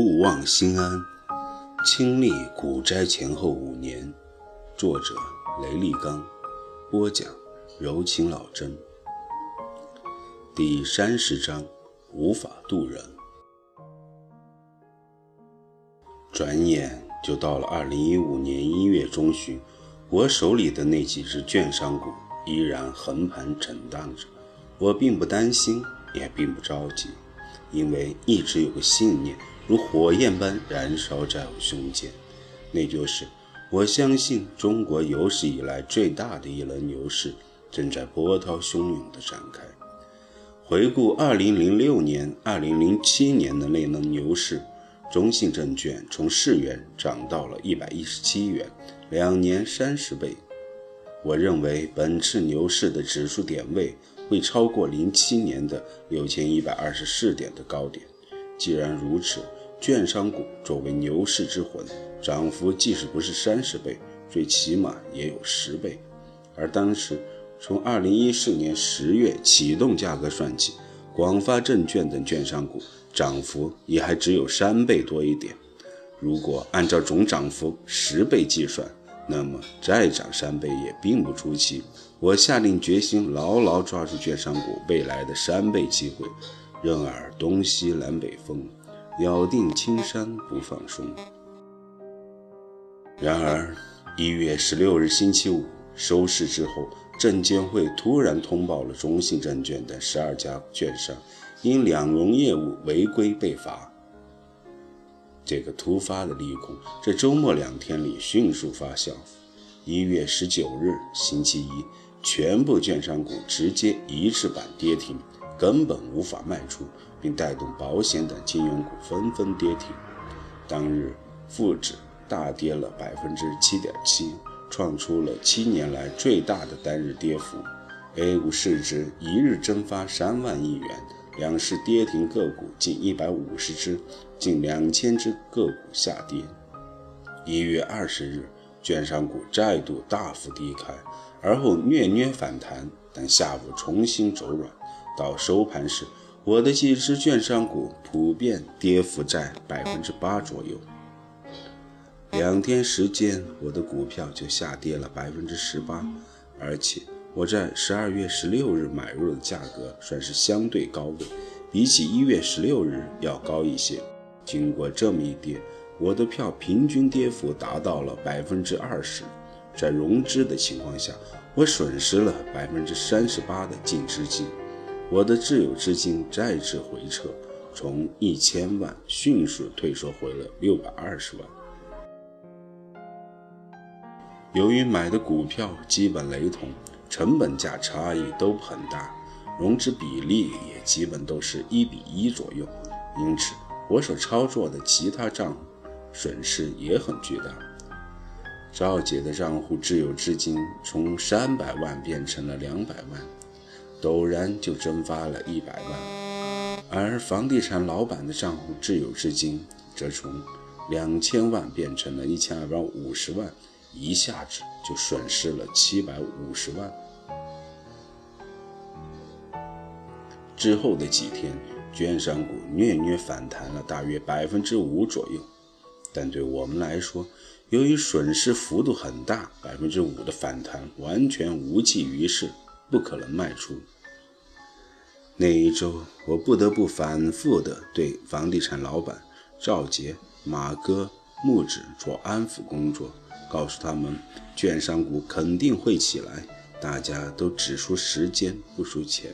勿忘心安，亲历股灾前后五年。作者：雷立刚，播讲：柔情老真。第三十章：无法渡人。转眼就到了二零一五年一月中旬，我手里的那几只券商股依然横盘震荡着。我并不担心，也并不着急，因为一直有个信念。如火焰般燃烧在我胸间，那就是我相信中国有史以来最大的一轮牛市正在波涛汹涌地展开。回顾2006年、2007年的那轮牛市，中信证券从四元涨到了117元，两年三十倍。我认为本次牛市的指数点位会超过07年的6124点的高点。既然如此，券商股作为牛市之魂，涨幅即使不是三十倍，最起码也有十倍。而当时从二零一四年十月启动价格算起，广发证券等券商股涨幅也还只有三倍多一点。如果按照总涨幅十倍计算，那么再涨三倍也并不出奇。我下定决心，牢牢抓住券商股未来的三倍机会，任尔东西南北风。咬定青山不放松。然而，一月十六日星期五收市之后，证监会突然通报了中信证券等十二家券商因两融业务违规被罚。这个突发的利空这周末两天里迅速发酵。一月十九日星期一，全部券商股直接一字板跌停。根本无法卖出，并带动保险等金融股纷纷跌停。当日沪指大跌了百分之七点七，创出了七年来最大的单日跌幅。A 股市值一日蒸发三万亿元，两市跌停个股近一百五十只，近两千只个股下跌。一月二十日，券商股再度大幅低开，而后略略反弹，但下午重新走软。到收盘时，我的几只券商股普遍跌幅在百分之八左右。两天时间，我的股票就下跌了百分之十八，而且我在十二月十六日买入的价格算是相对高位，比起一月十六日要高一些。经过这么一跌，我的票平均跌幅达到了百分之二十。在融资的情况下，我损失了百分之三十八的净资金。我的自有资金再次回撤，从一千万迅速退缩回了六百二十万。由于买的股票基本雷同，成本价差异都很大，融资比例也基本都是一比一左右，因此我所操作的其他账户损失也很巨大。赵姐的账户自有资金从三百万变成了两百万。陡然就蒸发了一百万，而房地产老板的账户自有资金则从两千万变成了一千二百五十万，一下子就损失了七百五十万。之后的几天，券商股略略反弹了大约百分之五左右，但对我们来说，由于损失幅度很大，百分之五的反弹完全无济于事。不可能卖出。那一周，我不得不反复地对房地产老板赵杰、马哥、木子做安抚工作，告诉他们，券商股肯定会起来，大家都只输时间不输钱。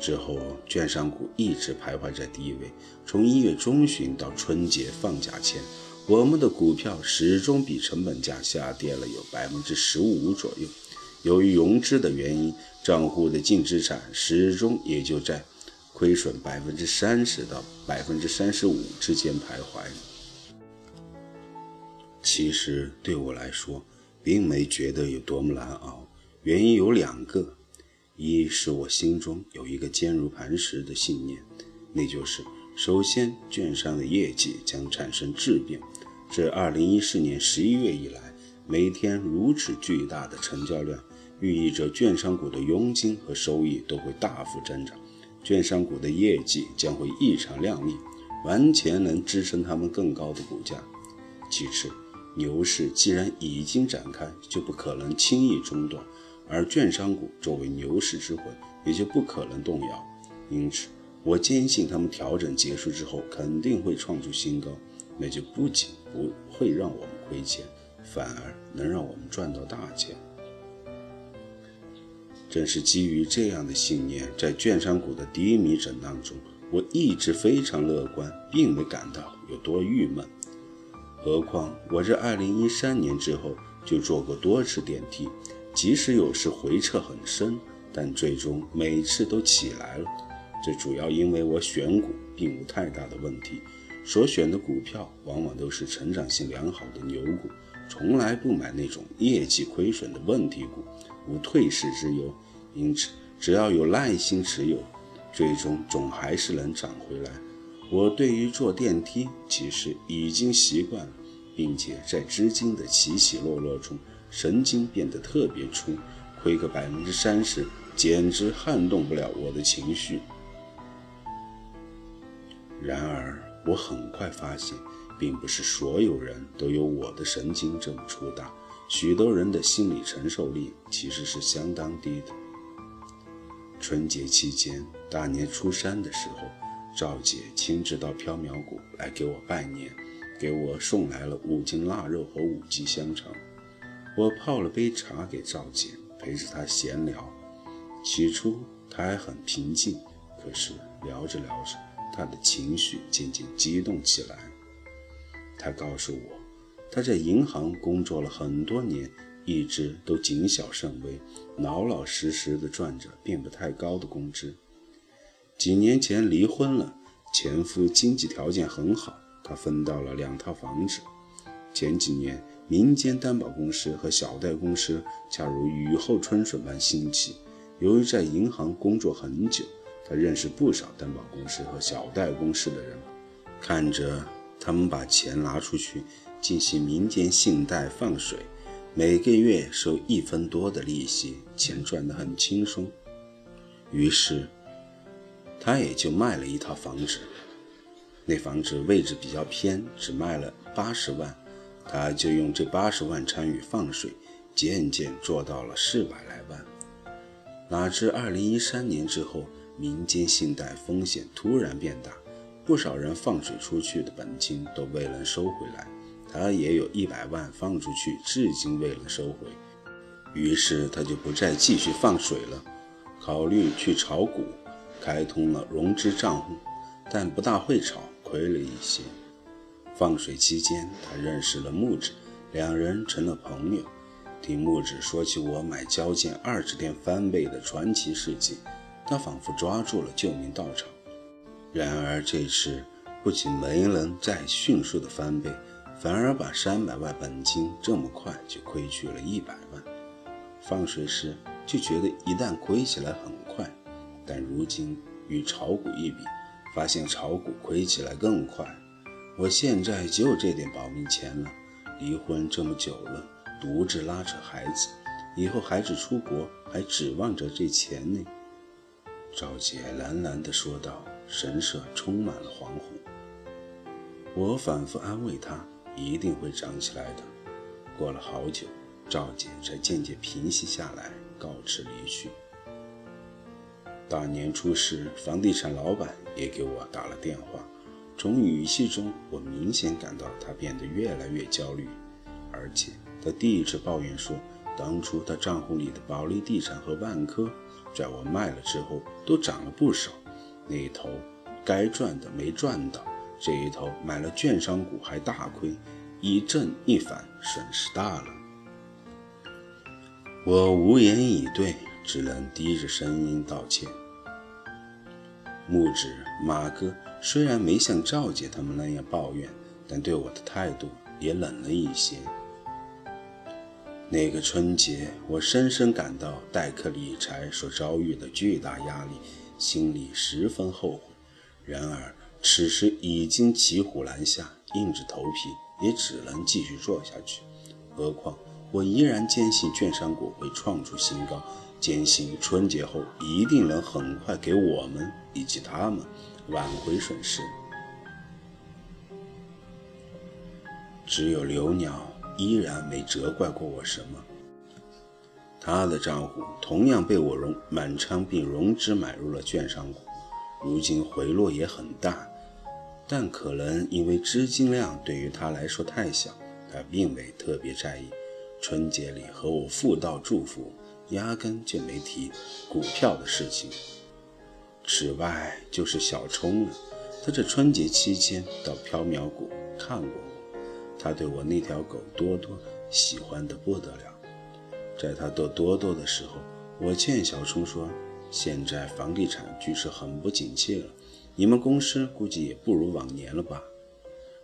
之后，券商股一直徘徊在低位，从一月中旬到春节放假前，我们的股票始终比成本价下跌了有百分之十五左右。由于融资的原因，账户的净资产始终也就在亏损百分之三十到百分之三十五之间徘徊。其实对我来说，并没觉得有多么难熬，原因有两个：一是我心中有一个坚如磐石的信念，那就是首先，券商的业绩将产生质变。自二零一四年十一月以来，每天如此巨大的成交量。寓意着券商股的佣金和收益都会大幅增长。券商股的业绩将会异常亮丽，完全能支撑他们更高的股价。其次，牛市既然已经展开，就不可能轻易中断，而券商股作为牛市之魂，也就不可能动摇。因此，我坚信他们调整结束之后肯定会创出新高，那就不仅不会让我们亏钱，反而能让我们赚到大钱。正是基于这样的信念，在券商股的低迷震荡中，我一直非常乐观，并没感到有多郁闷。何况我这2013年之后就坐过多次电梯，即使有时回撤很深，但最终每次都起来了。这主要因为我选股并无太大的问题，所选的股票往往都是成长性良好的牛股，从来不买那种业绩亏损的问题股。无退市之忧，因此只要有耐心持有，最终总还是能涨回来。我对于坐电梯其实已经习惯了，并且在资金的起起落落中，神经变得特别粗，亏个百分之三十，简直撼动不了我的情绪。然而，我很快发现，并不是所有人都有我的神经这么粗大。许多人的心理承受力其实是相当低的。春节期间，大年初三的时候，赵姐亲自到缥缈谷来给我拜年，给我送来了五斤腊肉和五斤香肠。我泡了杯茶给赵姐，陪着她闲聊。起初她还很平静，可是聊着聊着，她的情绪渐渐激动起来。她告诉我。他在银行工作了很多年，一直都谨小慎微，老老实实的赚着并不太高的工资。几年前离婚了，前夫经济条件很好，他分到了两套房子。前几年，民间担保公司和小贷公司恰如雨后春笋般兴起。由于在银行工作很久，他认识不少担保公司和小贷公司的人，看着他们把钱拿出去。进行民间信贷放水，每个月收一分多的利息，钱赚得很轻松。于是，他也就卖了一套房子。那房子位置比较偏，只卖了八十万，他就用这八十万参与放水，渐渐做到了四百来万。哪知二零一三年之后，民间信贷风险突然变大，不少人放水出去的本金都未能收回来。他也有一百万放出去，至今未能收回，于是他就不再继续放水了，考虑去炒股，开通了融资账户，但不大会炒，亏了一些。放水期间，他认识了木子，两人成了朋友。听木子说起我买交建二十天翻倍的传奇事迹，他仿佛抓住了救命稻草。然而这次不仅没能再迅速的翻倍。反而把三百万本金这么快就亏去了一百万。放水时就觉得一旦亏起来很快，但如今与炒股一比，发现炒股亏起来更快。我现在就这点保命钱了。离婚这么久了，独自拉扯孩子，以后孩子出国还指望着这钱呢。赵姐喃喃地说道，神色充满了惶恐。我反复安慰她。一定会涨起来的。过了好久，赵姐才渐渐平息下来，告辞离去。大年初四，房地产老板也给我打了电话，从语气中，我明显感到他变得越来越焦虑，而且他第一次抱怨说，当初他账户里的保利地产和万科，在我卖了之后都涨了不少，那一头该赚的没赚到。这一头买了券商股还大亏，一正一反，损失大了。我无言以对，只能低着声音道歉。木子、马哥虽然没像赵姐他们那样抱怨，但对我的态度也冷了一些。那个春节，我深深感到代客理财所遭遇的巨大压力，心里十分后悔。然而，此时已经骑虎难下，硬着头皮也只能继续做下去。何况我依然坚信券商股会创出新高，坚信春节后一定能很快给我们以及他们挽回损失。只有刘鸟依然没责怪过我什么。他的账户同样被我融满仓并融资买入了券商股，如今回落也很大，但可能因为资金量对于他来说太小，他并未特别在意。春节里和我互道祝福，压根就没提股票的事情。此外就是小冲了，他这春节期间到缥缈谷看过我，他对我那条狗多多喜欢的不得了。在他逗多多的时候，我劝小冲说：“现在房地产局势很不景气了，你们公司估计也不如往年了吧？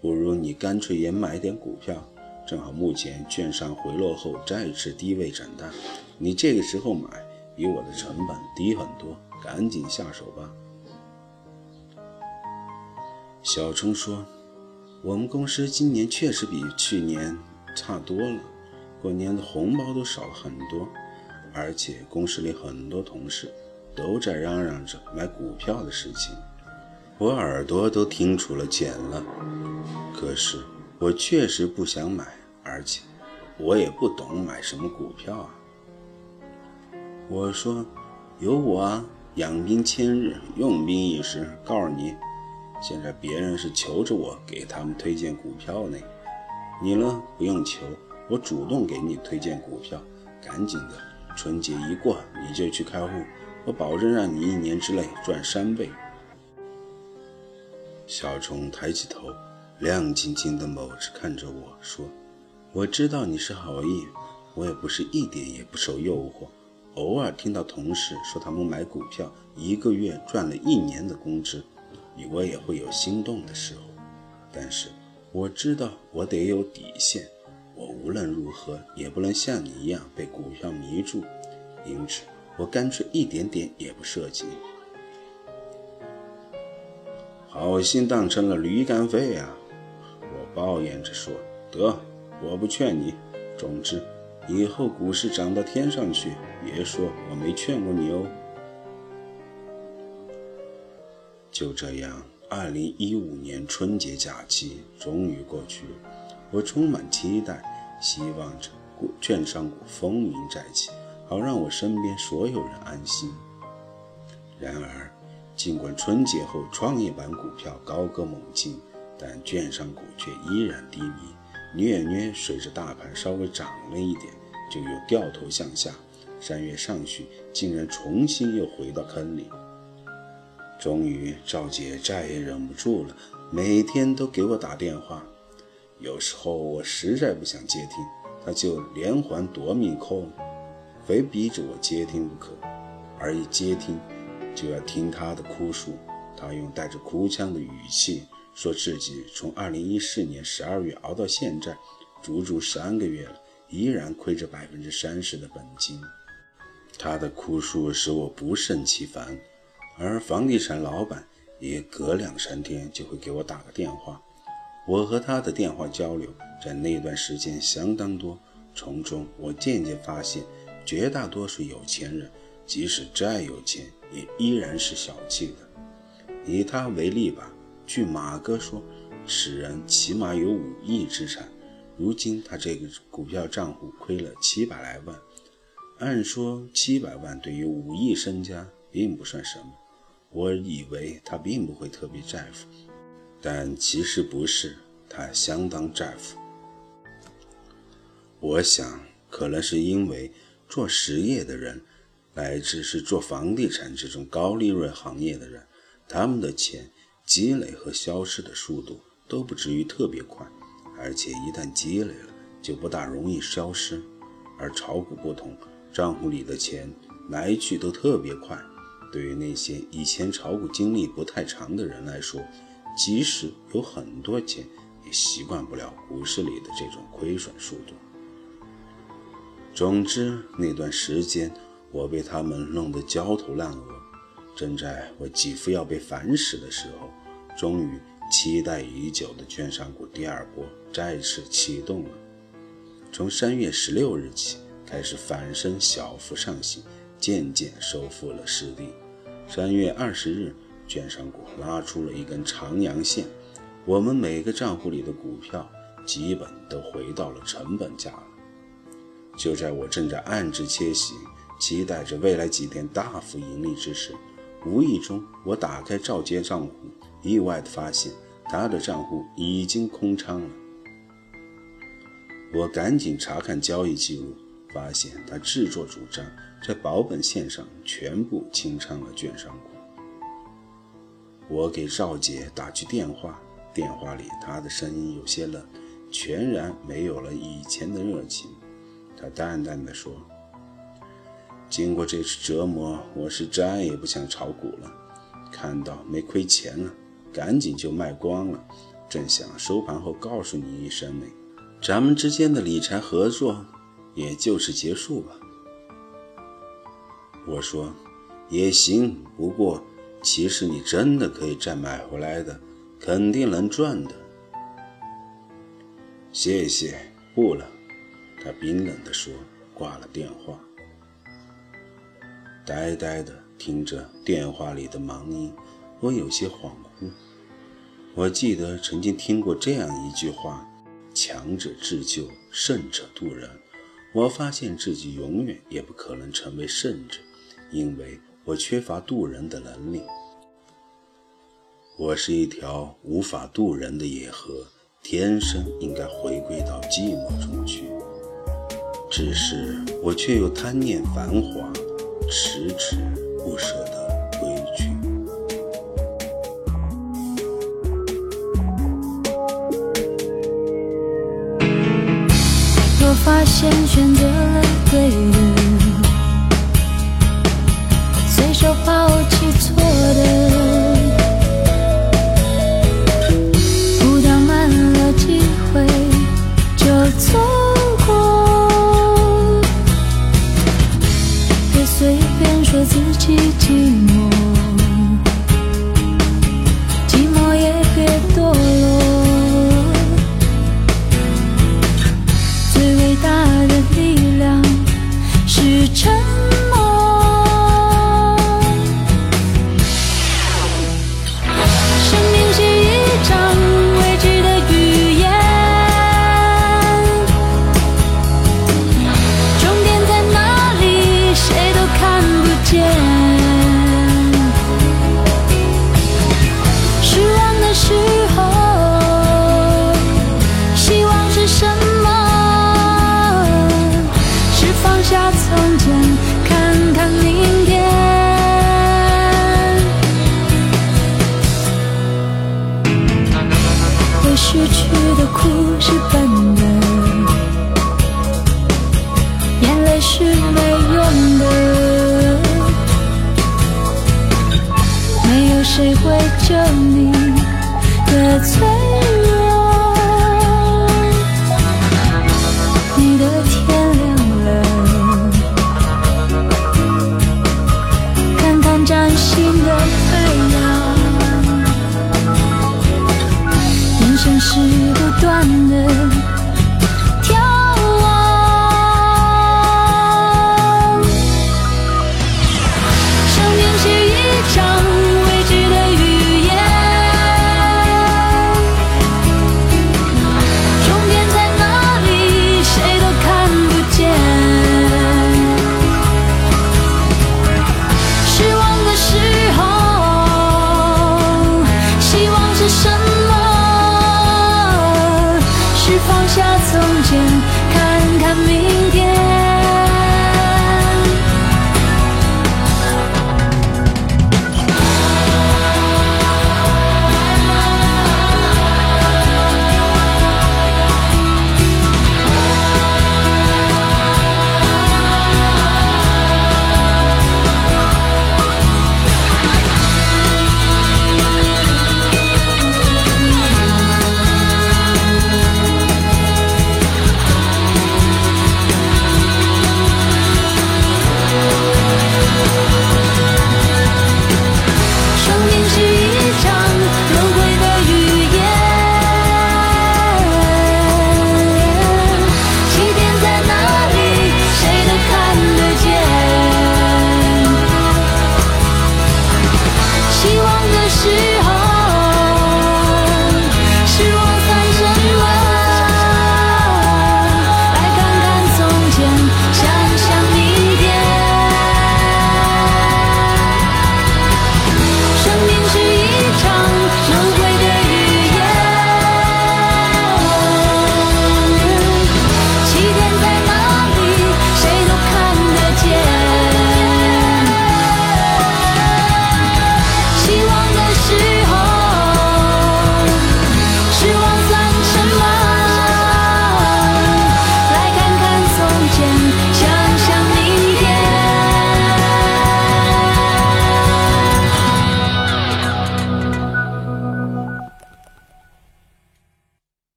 不如你干脆也买点股票。”正好目前券商回落后再次低位震荡，你这个时候买比我的成本低很多，赶紧下手吧。小冲说：“我们公司今年确实比去年差多了，过年的红包都少了很多，而且公司里很多同事都在嚷嚷着买股票的事情，我耳朵都听出了茧了。可是。”我确实不想买，而且我也不懂买什么股票啊。我说有我啊，养兵千日，用兵一时。告诉你，现在别人是求着我给他们推荐股票呢，你呢不用求，我主动给你推荐股票。赶紧的，春节一过你就去开户，我保证让你一年之内赚三倍。小虫抬起头。亮晶晶的眸子看着我说：“我知道你是好意，我也不是一点也不受诱惑。偶尔听到同事说他们买股票一个月赚了一年的工资，我也会有心动的时候。但是我知道我得有底线，我无论如何也不能像你一样被股票迷住，因此我干脆一点点也不涉及。好心当成了驴肝肺啊！”我抱怨着说：“得，我不劝你。总之，以后股市涨到天上去，别说我没劝过你哦。”就这样，二零一五年春节假期终于过去，我充满期待，希望着股券商股风云再起，好让我身边所有人安心。然而，尽管春节后创业板股票高歌猛进，但券商股却依然低迷，略略随着大盘稍微涨了一点，就又掉头向下。三月上旬，竟然重新又回到坑里。终于，赵姐再也忍不住了，每天都给我打电话。有时候我实在不想接听，他就连环夺命 call，非逼着我接听不可。而一接听，就要听他的哭诉。他用带着哭腔的语气。说自己从二零一四年十二月熬到现在，足足三个月了，依然亏着百分之三十的本金。他的哭诉使我不胜其烦，而房地产老板也隔两三天就会给我打个电话。我和他的电话交流在那段时间相当多，从中我渐渐发现，绝大多数有钱人即使再有钱，也依然是小气的。以他为例吧。据马哥说，此人起码有五亿资产，如今他这个股票账户亏了七百来万。按说七百万对于五亿身家并不算什么，我以为他并不会特别在乎，但其实不是，他相当在乎。我想，可能是因为做实业的人，乃至是做房地产这种高利润行业的人，他们的钱。积累和消失的速度都不至于特别快，而且一旦积累了，就不大容易消失。而炒股不同，账户里的钱来去都特别快。对于那些以前炒股经历不太长的人来说，即使有很多钱，也习惯不了股市里的这种亏损速度。总之，那段时间我被他们弄得焦头烂额。正在我几乎要被烦死的时候，终于期待已久的券商股第二波再次启动了。从三月十六日起开始反身小幅上行，渐渐收复了失地。三月二十日，券商股拉出了一根长阳线，我们每个账户里的股票基本都回到了成本价了。就在我正在暗自窃喜，期待着未来几天大幅盈利之时，无意中我打开赵杰账户，意外地发现他的账户已经空仓了。我赶紧查看交易记录，发现他自作主张在保本线上全部清仓了券商股。我给赵姐打去电话，电话里她的声音有些冷，全然没有了以前的热情。她淡淡的说：“经过这次折磨，我是再也不想炒股了。看到没亏钱了，赶紧就卖光了。正想收盘后告诉你一声呢。”咱们之间的理财合作，也就是结束吧。我说，也行，不过其实你真的可以再买回来的，肯定能赚的。谢谢，不了。他冰冷地说，挂了电话。呆呆地听着电话里的忙音，我有些恍惚。我记得曾经听过这样一句话。强者自救，胜者渡人。我发现自己永远也不可能成为胜者，因为我缺乏渡人的能力。我是一条无法渡人的野河，天生应该回归到寂寞中去。只是我却又贪念繁华，迟迟不舍得。发现选择了对的，要抛弃错的，谁会救你的罪